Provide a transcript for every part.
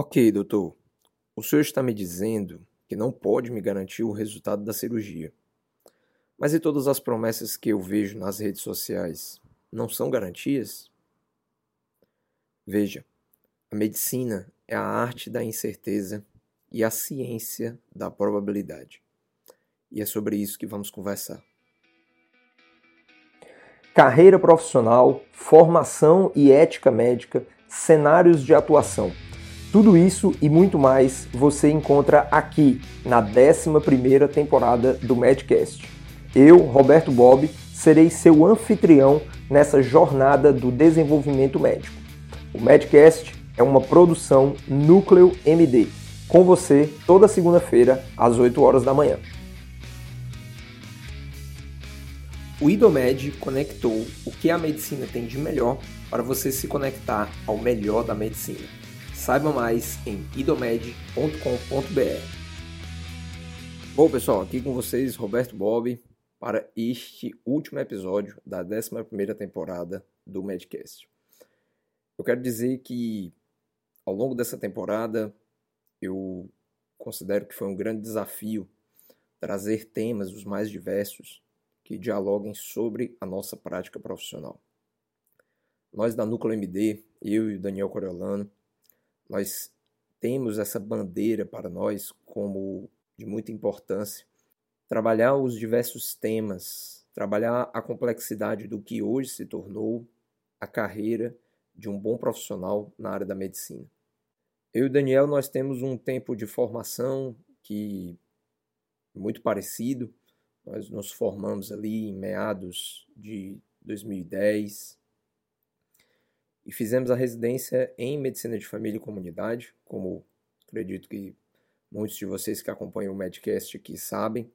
Ok, doutor. O senhor está me dizendo que não pode me garantir o resultado da cirurgia. Mas e todas as promessas que eu vejo nas redes sociais não são garantias? Veja, a medicina é a arte da incerteza e a ciência da probabilidade. E é sobre isso que vamos conversar. Carreira profissional, formação e ética médica, cenários de atuação. Tudo isso e muito mais você encontra aqui na 11ª temporada do Medcast. Eu, Roberto Bob, serei seu anfitrião nessa jornada do desenvolvimento médico. O Medcast é uma produção Núcleo MD, com você toda segunda-feira às 8 horas da manhã. O IDOMED conectou o que a medicina tem de melhor para você se conectar ao melhor da medicina. Saiba mais em idomed.com.br. Bom, pessoal, aqui com vocês Roberto Bob para este último episódio da 11ª temporada do Medcast. Eu quero dizer que ao longo dessa temporada eu considero que foi um grande desafio trazer temas os mais diversos que dialoguem sobre a nossa prática profissional. Nós da Núcleo MD, eu e o Daniel Coriolano, nós temos essa bandeira para nós como de muita importância, trabalhar os diversos temas, trabalhar a complexidade do que hoje se tornou a carreira de um bom profissional na área da medicina. Eu e Daniel nós temos um tempo de formação que é muito parecido, nós nos formamos ali em meados de 2010 e fizemos a residência em Medicina de Família e Comunidade, como acredito que muitos de vocês que acompanham o Medcast aqui sabem.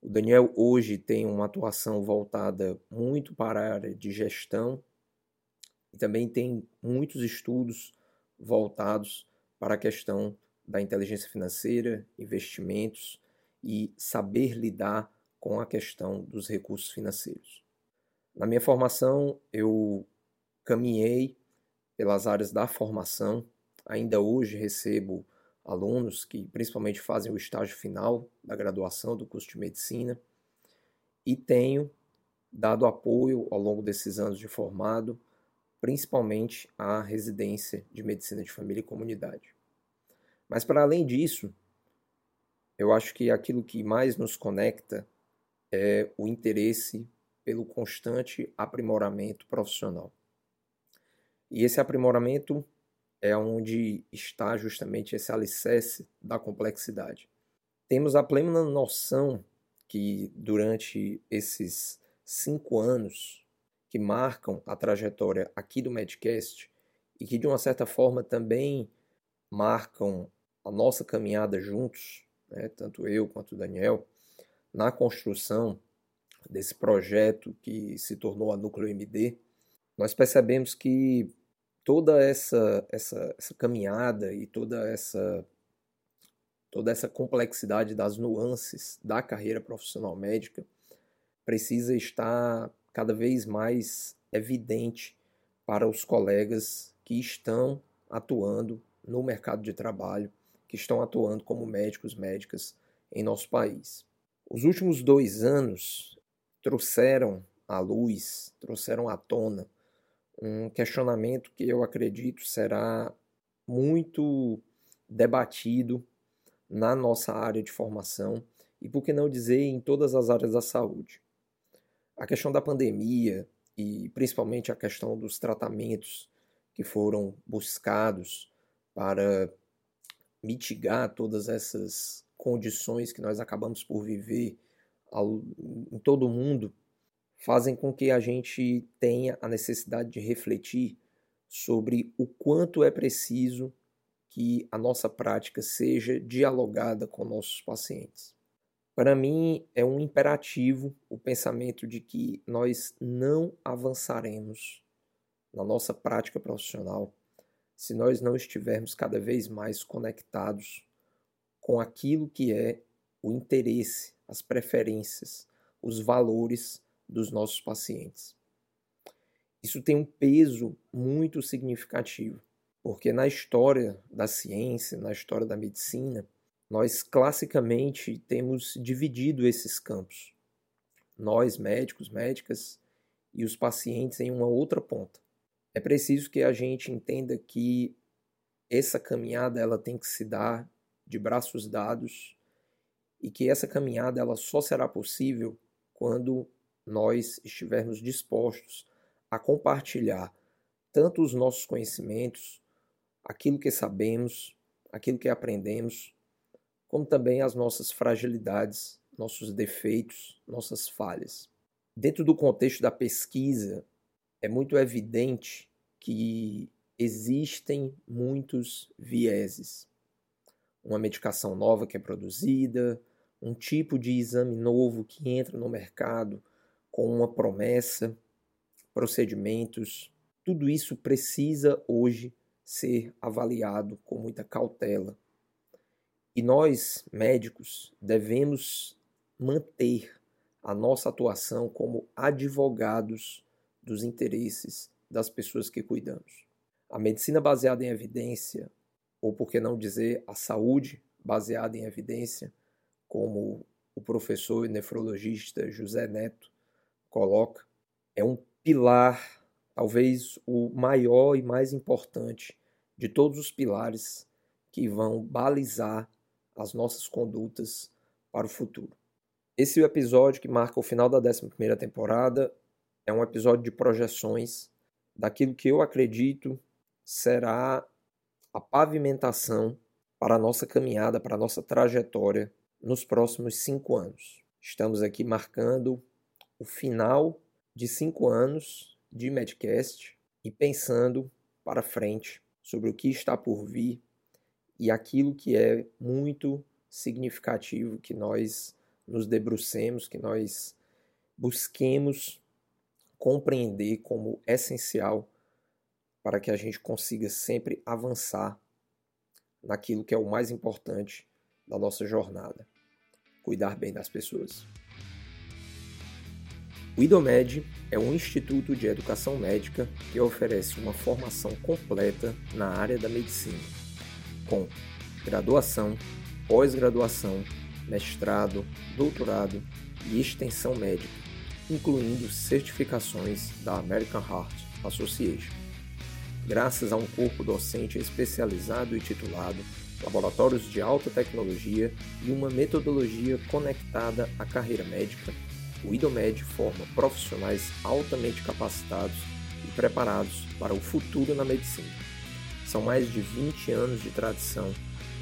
O Daniel hoje tem uma atuação voltada muito para a área de gestão e também tem muitos estudos voltados para a questão da inteligência financeira, investimentos e saber lidar com a questão dos recursos financeiros. Na minha formação, eu caminhei pelas áreas da formação. Ainda hoje recebo alunos que principalmente fazem o estágio final da graduação do curso de medicina e tenho dado apoio ao longo desses anos de formado, principalmente à residência de medicina de família e comunidade. Mas para além disso, eu acho que aquilo que mais nos conecta é o interesse pelo constante aprimoramento profissional. E esse aprimoramento é onde está justamente esse alicerce da complexidade. Temos a plena noção que durante esses cinco anos que marcam a trajetória aqui do Medcast e que de uma certa forma também marcam a nossa caminhada juntos, né, tanto eu quanto o Daniel, na construção desse projeto que se tornou a Núcleo MD, nós percebemos que toda essa, essa, essa caminhada e toda essa, toda essa complexidade das nuances da carreira profissional médica precisa estar cada vez mais evidente para os colegas que estão atuando no mercado de trabalho que estão atuando como médicos, médicas em nosso país. Os últimos dois anos trouxeram à luz, trouxeram à tona um questionamento que eu acredito será muito debatido na nossa área de formação e, por que não dizer, em todas as áreas da saúde. A questão da pandemia e principalmente a questão dos tratamentos que foram buscados para mitigar todas essas condições que nós acabamos por viver ao, em todo o mundo, fazem com que a gente tenha a necessidade de refletir sobre o quanto é preciso que a nossa prática seja dialogada com nossos pacientes. Para mim, é um imperativo o pensamento de que nós não avançaremos na nossa prática profissional se nós não estivermos cada vez mais conectados com aquilo que é o interesse, as preferências, os valores dos nossos pacientes. Isso tem um peso muito significativo. Porque na história da ciência, na história da medicina, nós classicamente temos dividido esses campos. Nós, médicos, médicas, e os pacientes em uma outra ponta. É preciso que a gente entenda que essa caminhada ela tem que se dar de braços dados e que essa caminhada ela só será possível quando nós estivermos dispostos a compartilhar tanto os nossos conhecimentos, aquilo que sabemos, aquilo que aprendemos, como também as nossas fragilidades, nossos defeitos, nossas falhas. Dentro do contexto da pesquisa, é muito evidente que existem muitos vieses. Uma medicação nova que é produzida, um tipo de exame novo que entra no mercado com uma promessa, procedimentos, tudo isso precisa hoje ser avaliado com muita cautela. E nós, médicos, devemos manter a nossa atuação como advogados dos interesses das pessoas que cuidamos. A medicina baseada em evidência, ou por que não dizer a saúde baseada em evidência, como o professor e nefrologista José Neto coloca, é um pilar, talvez o maior e mais importante de todos os pilares que vão balizar as nossas condutas para o futuro. Esse episódio que marca o final da 11 temporada é um episódio de projeções daquilo que eu acredito será a pavimentação para a nossa caminhada, para a nossa trajetória nos próximos cinco anos. Estamos aqui marcando o final de cinco anos de Medcast e pensando para frente sobre o que está por vir e aquilo que é muito significativo que nós nos debrucemos, que nós busquemos compreender como essencial para que a gente consiga sempre avançar naquilo que é o mais importante da nossa jornada: cuidar bem das pessoas. O IDOMED é um instituto de educação médica que oferece uma formação completa na área da medicina, com graduação, pós-graduação mestrado, doutorado e extensão médica, incluindo certificações da American Heart Association. Graças a um corpo docente especializado e titulado, laboratórios de alta tecnologia e uma metodologia conectada à carreira médica, o IDOMED forma profissionais altamente capacitados e preparados para o futuro na medicina. São mais de 20 anos de tradição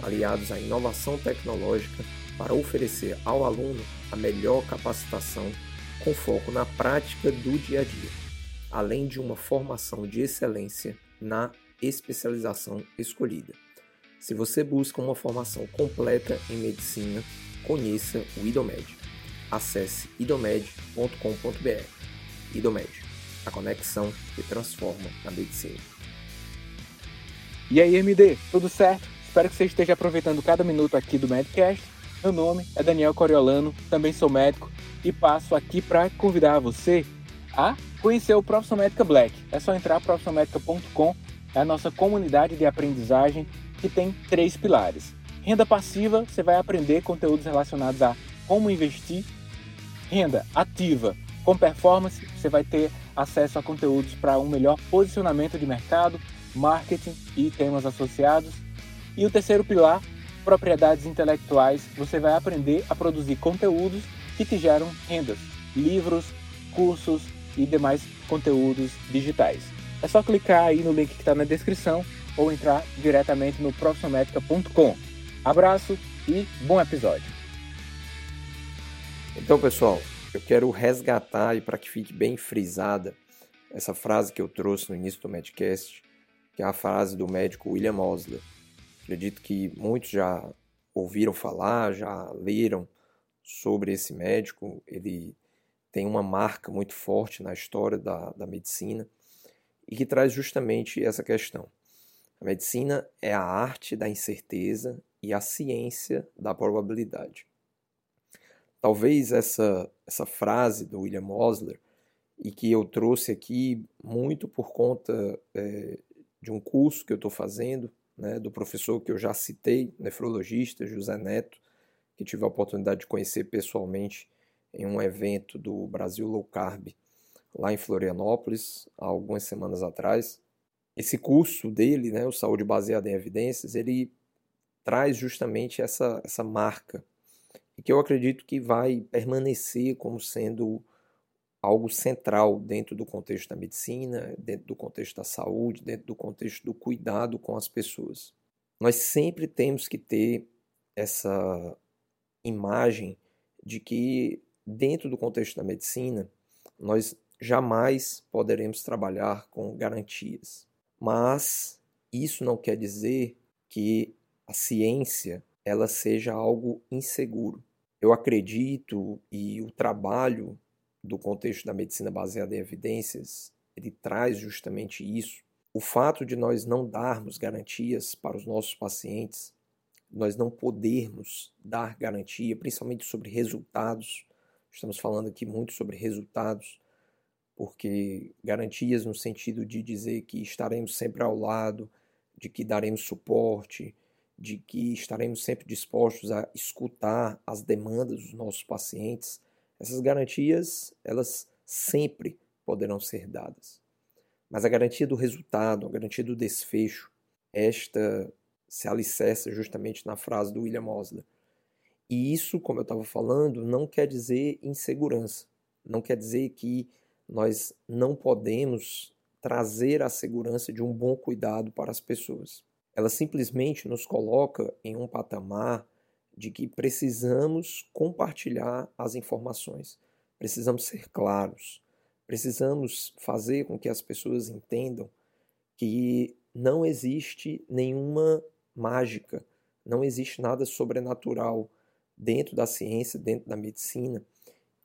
aliados à inovação tecnológica para oferecer ao aluno a melhor capacitação com foco na prática do dia a dia, além de uma formação de excelência na especialização escolhida. Se você busca uma formação completa em medicina, conheça o IDOMED. Acesse idomed.com.br. IDOMED, a conexão que transforma a medicina. E aí, MD, tudo certo? Espero que você esteja aproveitando cada minuto aqui do Medcast meu nome é Daniel Coriolano, também sou médico e passo aqui para convidar você a conhecer o Profissão Médica Black. É só entrar profissionalmedica.com, é a nossa comunidade de aprendizagem que tem três pilares. Renda passiva, você vai aprender conteúdos relacionados a como investir. Renda ativa, com performance, você vai ter acesso a conteúdos para um melhor posicionamento de mercado, marketing e temas associados. E o terceiro pilar propriedades intelectuais, você vai aprender a produzir conteúdos que te geram rendas, livros, cursos e demais conteúdos digitais. É só clicar aí no link que está na descrição ou entrar diretamente no profissionalmetrica.com. Abraço e bom episódio. Então, pessoal, eu quero resgatar e para que fique bem frisada essa frase que eu trouxe no início do Medcast, que é a frase do médico William Osler Acredito que muitos já ouviram falar, já leram sobre esse médico. Ele tem uma marca muito forte na história da, da medicina e que traz justamente essa questão. A medicina é a arte da incerteza e a ciência da probabilidade. Talvez essa, essa frase do William Osler, e que eu trouxe aqui muito por conta é, de um curso que eu estou fazendo, né, do professor que eu já citei, nefrologista José Neto, que tive a oportunidade de conhecer pessoalmente em um evento do Brasil Low Carb lá em Florianópolis, há algumas semanas atrás. Esse curso dele, né, o Saúde Baseada em Evidências, ele traz justamente essa, essa marca, e que eu acredito que vai permanecer como sendo algo central dentro do contexto da medicina, dentro do contexto da saúde, dentro do contexto do cuidado com as pessoas. Nós sempre temos que ter essa imagem de que, dentro do contexto da medicina, nós jamais poderemos trabalhar com garantias. Mas isso não quer dizer que a ciência ela seja algo inseguro. Eu acredito e o trabalho do contexto da medicina baseada em evidências, ele traz justamente isso. O fato de nós não darmos garantias para os nossos pacientes, nós não podermos dar garantia, principalmente sobre resultados. Estamos falando aqui muito sobre resultados, porque garantias no sentido de dizer que estaremos sempre ao lado, de que daremos suporte, de que estaremos sempre dispostos a escutar as demandas dos nossos pacientes essas garantias, elas sempre poderão ser dadas. Mas a garantia do resultado, a garantia do desfecho, esta se alicerça justamente na frase do William Osler. E isso, como eu estava falando, não quer dizer insegurança. Não quer dizer que nós não podemos trazer a segurança de um bom cuidado para as pessoas. Ela simplesmente nos coloca em um patamar de que precisamos compartilhar as informações, precisamos ser claros, precisamos fazer com que as pessoas entendam que não existe nenhuma mágica, não existe nada sobrenatural dentro da ciência, dentro da medicina,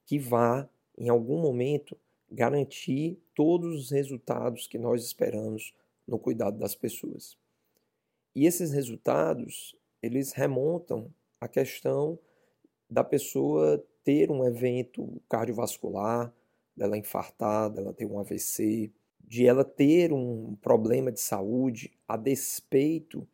que vá, em algum momento, garantir todos os resultados que nós esperamos no cuidado das pessoas. E esses resultados, eles remontam a questão da pessoa ter um evento cardiovascular, dela infartar, dela ter um AVC, de ela ter um problema de saúde a despeito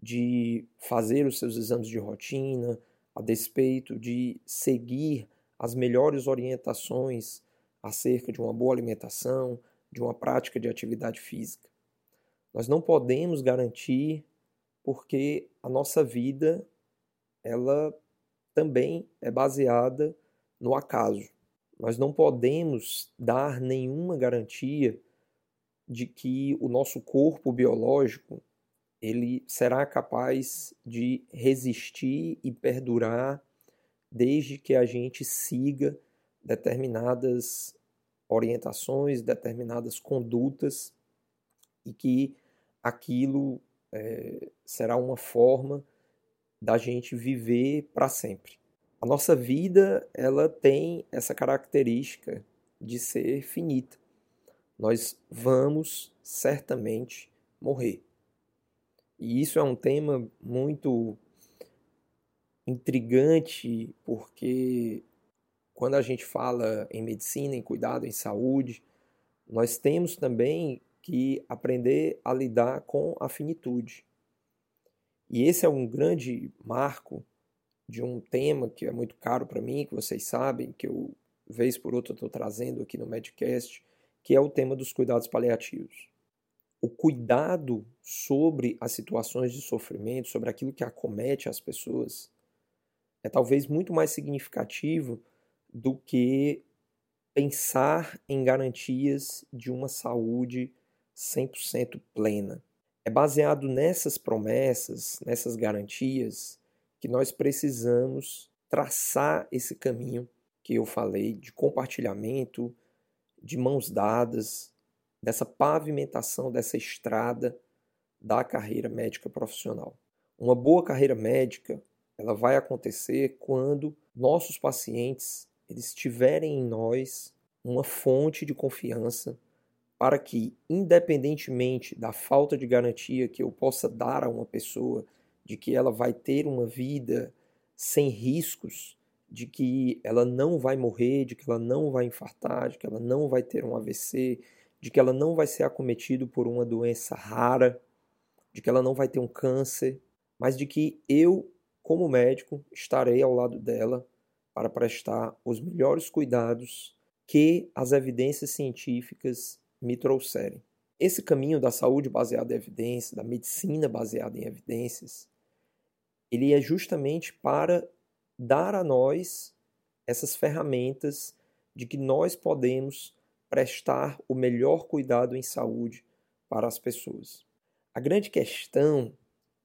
de fazer os seus exames de rotina, a despeito de seguir as melhores orientações acerca de uma boa alimentação, de uma prática de atividade física. Nós não podemos garantir porque a nossa vida ela também é baseada no acaso. Nós não podemos dar nenhuma garantia de que o nosso corpo biológico ele será capaz de resistir e perdurar desde que a gente siga determinadas orientações, determinadas condutas e que aquilo é, será uma forma da gente viver para sempre. A nossa vida, ela tem essa característica de ser finita. Nós vamos certamente morrer. E isso é um tema muito intrigante, porque quando a gente fala em medicina, em cuidado, em saúde, nós temos também que aprender a lidar com a finitude. E esse é um grande marco de um tema que é muito caro para mim, que vocês sabem, que eu, vez por outra, estou trazendo aqui no Medcast, que é o tema dos cuidados paliativos. O cuidado sobre as situações de sofrimento, sobre aquilo que acomete as pessoas, é talvez muito mais significativo do que pensar em garantias de uma saúde 100% plena. É baseado nessas promessas, nessas garantias, que nós precisamos traçar esse caminho que eu falei de compartilhamento, de mãos dadas, dessa pavimentação, dessa estrada da carreira médica profissional. Uma boa carreira médica, ela vai acontecer quando nossos pacientes eles tiverem em nós uma fonte de confiança para que, independentemente da falta de garantia que eu possa dar a uma pessoa de que ela vai ter uma vida sem riscos, de que ela não vai morrer, de que ela não vai infartar, de que ela não vai ter um AVC, de que ela não vai ser acometida por uma doença rara, de que ela não vai ter um câncer, mas de que eu, como médico, estarei ao lado dela para prestar os melhores cuidados que as evidências científicas me trouxerem. Esse caminho da saúde baseada em evidências, da medicina baseada em evidências, ele é justamente para dar a nós essas ferramentas de que nós podemos prestar o melhor cuidado em saúde para as pessoas. A grande questão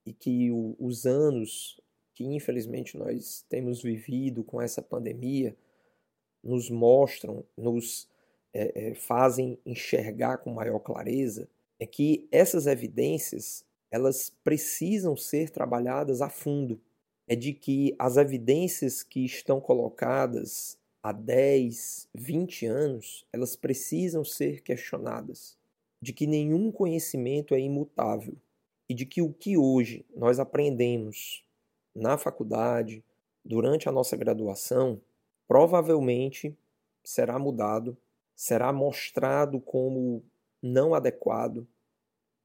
e que os anos que infelizmente nós temos vivido com essa pandemia nos mostram, nos é, é, fazem enxergar com maior clareza é que essas evidências elas precisam ser trabalhadas a fundo. É de que as evidências que estão colocadas há 10, 20 anos, elas precisam ser questionadas. De que nenhum conhecimento é imutável e de que o que hoje nós aprendemos na faculdade, durante a nossa graduação, provavelmente será mudado, será mostrado como não adequado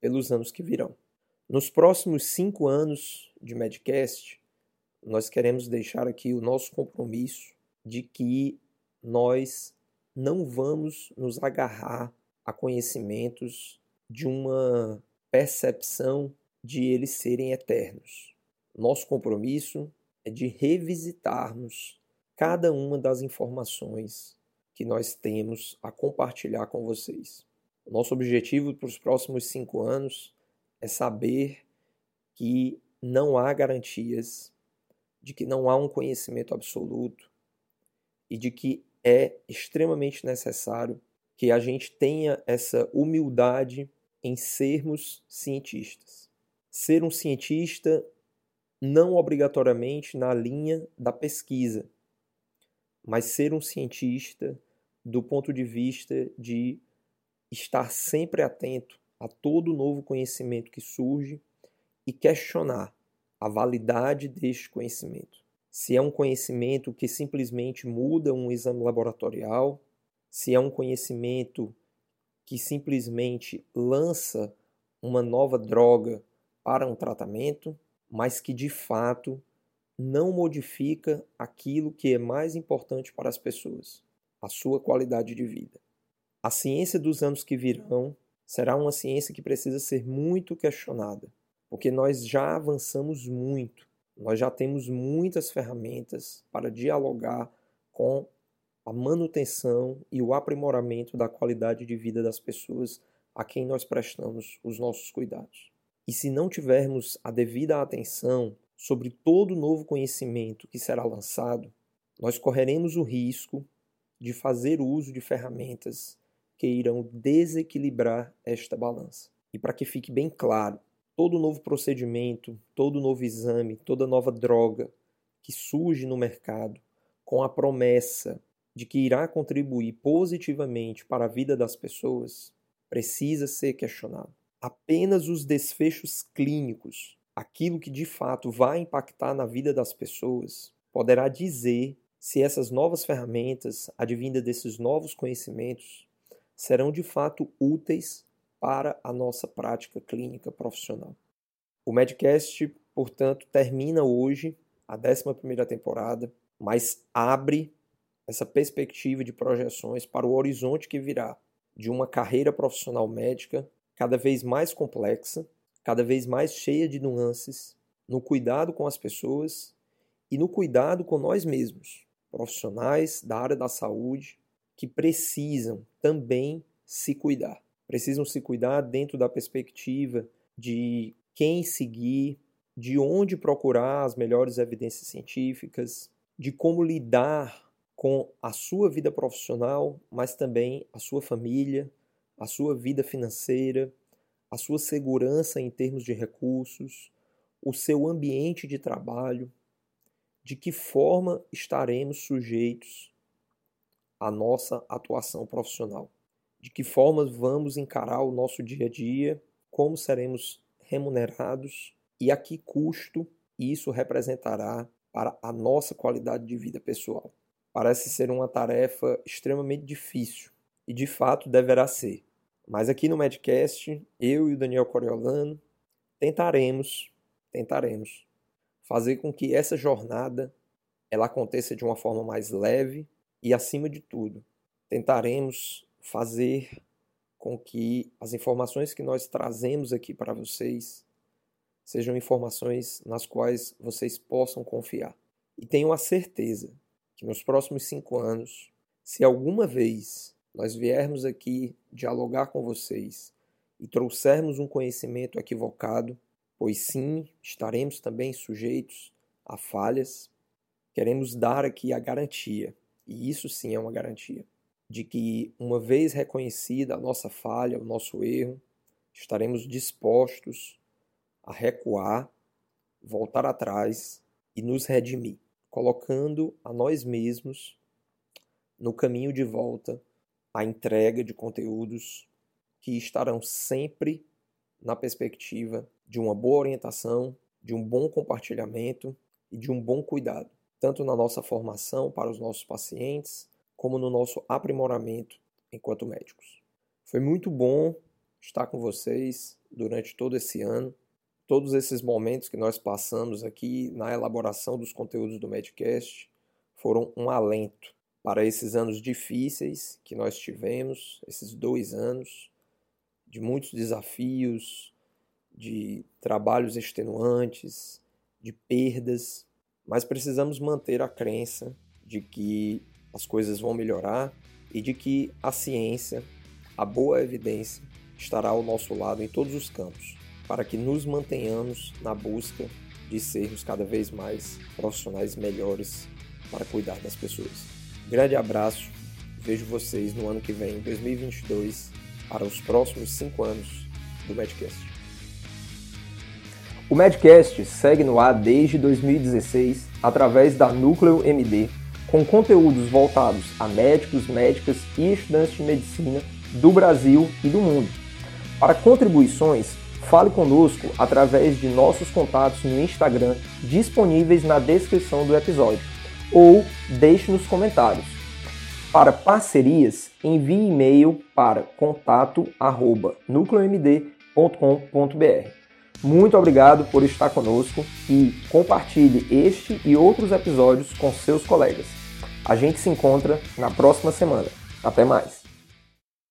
pelos anos que virão. Nos próximos cinco anos de Medcast, nós queremos deixar aqui o nosso compromisso de que nós não vamos nos agarrar a conhecimentos de uma percepção de eles serem eternos. Nosso compromisso é de revisitarmos cada uma das informações que nós temos a compartilhar com vocês. Nosso objetivo para os próximos cinco anos é saber que não há garantias, de que não há um conhecimento absoluto e de que é extremamente necessário que a gente tenha essa humildade em sermos cientistas. Ser um cientista não obrigatoriamente na linha da pesquisa, mas ser um cientista do ponto de vista de estar sempre atento a todo novo conhecimento que surge e questionar a validade deste conhecimento. Se é um conhecimento que simplesmente muda um exame laboratorial, se é um conhecimento que simplesmente lança uma nova droga para um tratamento, mas que de fato não modifica aquilo que é mais importante para as pessoas, a sua qualidade de vida. A ciência dos anos que virão será uma ciência que precisa ser muito questionada, porque nós já avançamos muito, nós já temos muitas ferramentas para dialogar com a manutenção e o aprimoramento da qualidade de vida das pessoas a quem nós prestamos os nossos cuidados. E se não tivermos a devida atenção sobre todo o novo conhecimento que será lançado, nós correremos o risco de fazer uso de ferramentas que irão desequilibrar esta balança. E para que fique bem claro, todo novo procedimento, todo novo exame, toda nova droga que surge no mercado com a promessa de que irá contribuir positivamente para a vida das pessoas, precisa ser questionado. Apenas os desfechos clínicos, aquilo que de fato vai impactar na vida das pessoas, poderá dizer se essas novas ferramentas, advinda desses novos conhecimentos, serão de fato úteis para a nossa prática clínica profissional. O Medcast, portanto, termina hoje a 11ª temporada, mas abre essa perspectiva de projeções para o horizonte que virá de uma carreira profissional médica cada vez mais complexa, cada vez mais cheia de nuances, no cuidado com as pessoas e no cuidado com nós mesmos, profissionais da área da saúde que precisam também se cuidar. Precisam se cuidar dentro da perspectiva de quem seguir, de onde procurar as melhores evidências científicas, de como lidar com a sua vida profissional, mas também a sua família, a sua vida financeira, a sua segurança em termos de recursos, o seu ambiente de trabalho, de que forma estaremos sujeitos à nossa atuação profissional, de que forma vamos encarar o nosso dia a dia, como seremos remunerados? E a que custo isso representará para a nossa qualidade de vida pessoal? Parece ser uma tarefa extremamente difícil, e de fato deverá ser. Mas aqui no Medcast, eu e o Daniel Coriolano tentaremos, tentaremos fazer com que essa jornada ela aconteça de uma forma mais leve e acima de tudo, tentaremos fazer com que as informações que nós trazemos aqui para vocês sejam informações nas quais vocês possam confiar. E tenho a certeza que nos próximos cinco anos, se alguma vez nós viermos aqui dialogar com vocês e trouxermos um conhecimento equivocado, pois sim, estaremos também sujeitos a falhas, queremos dar aqui a garantia, e isso sim é uma garantia, de que uma vez reconhecida a nossa falha, o nosso erro, estaremos dispostos a recuar, voltar atrás e nos redimir colocando a nós mesmos no caminho de volta à entrega de conteúdos que estarão sempre na perspectiva de uma boa orientação, de um bom compartilhamento e de um bom cuidado, tanto na nossa formação para os nossos pacientes, como no nosso aprimoramento enquanto médicos. Foi muito bom estar com vocês durante todo esse ano todos esses momentos que nós passamos aqui na elaboração dos conteúdos do Medcast foram um alento para esses anos difíceis que nós tivemos, esses dois anos de muitos desafios, de trabalhos extenuantes, de perdas, mas precisamos manter a crença de que as coisas vão melhorar e de que a ciência, a boa evidência, estará ao nosso lado em todos os campos para que nos mantenhamos na busca de sermos cada vez mais profissionais melhores para cuidar das pessoas. Grande abraço, vejo vocês no ano que vem, 2022, para os próximos cinco anos do Medcast. O Medcast segue no ar desde 2016 através da Núcleo MD, com conteúdos voltados a médicos, médicas e estudantes de medicina do Brasil e do mundo. Para contribuições, Fale conosco através de nossos contatos no Instagram disponíveis na descrição do episódio ou deixe nos comentários. Para parcerias, envie e-mail para contato@nucleomd.com.br. Muito obrigado por estar conosco e compartilhe este e outros episódios com seus colegas. A gente se encontra na próxima semana. Até mais!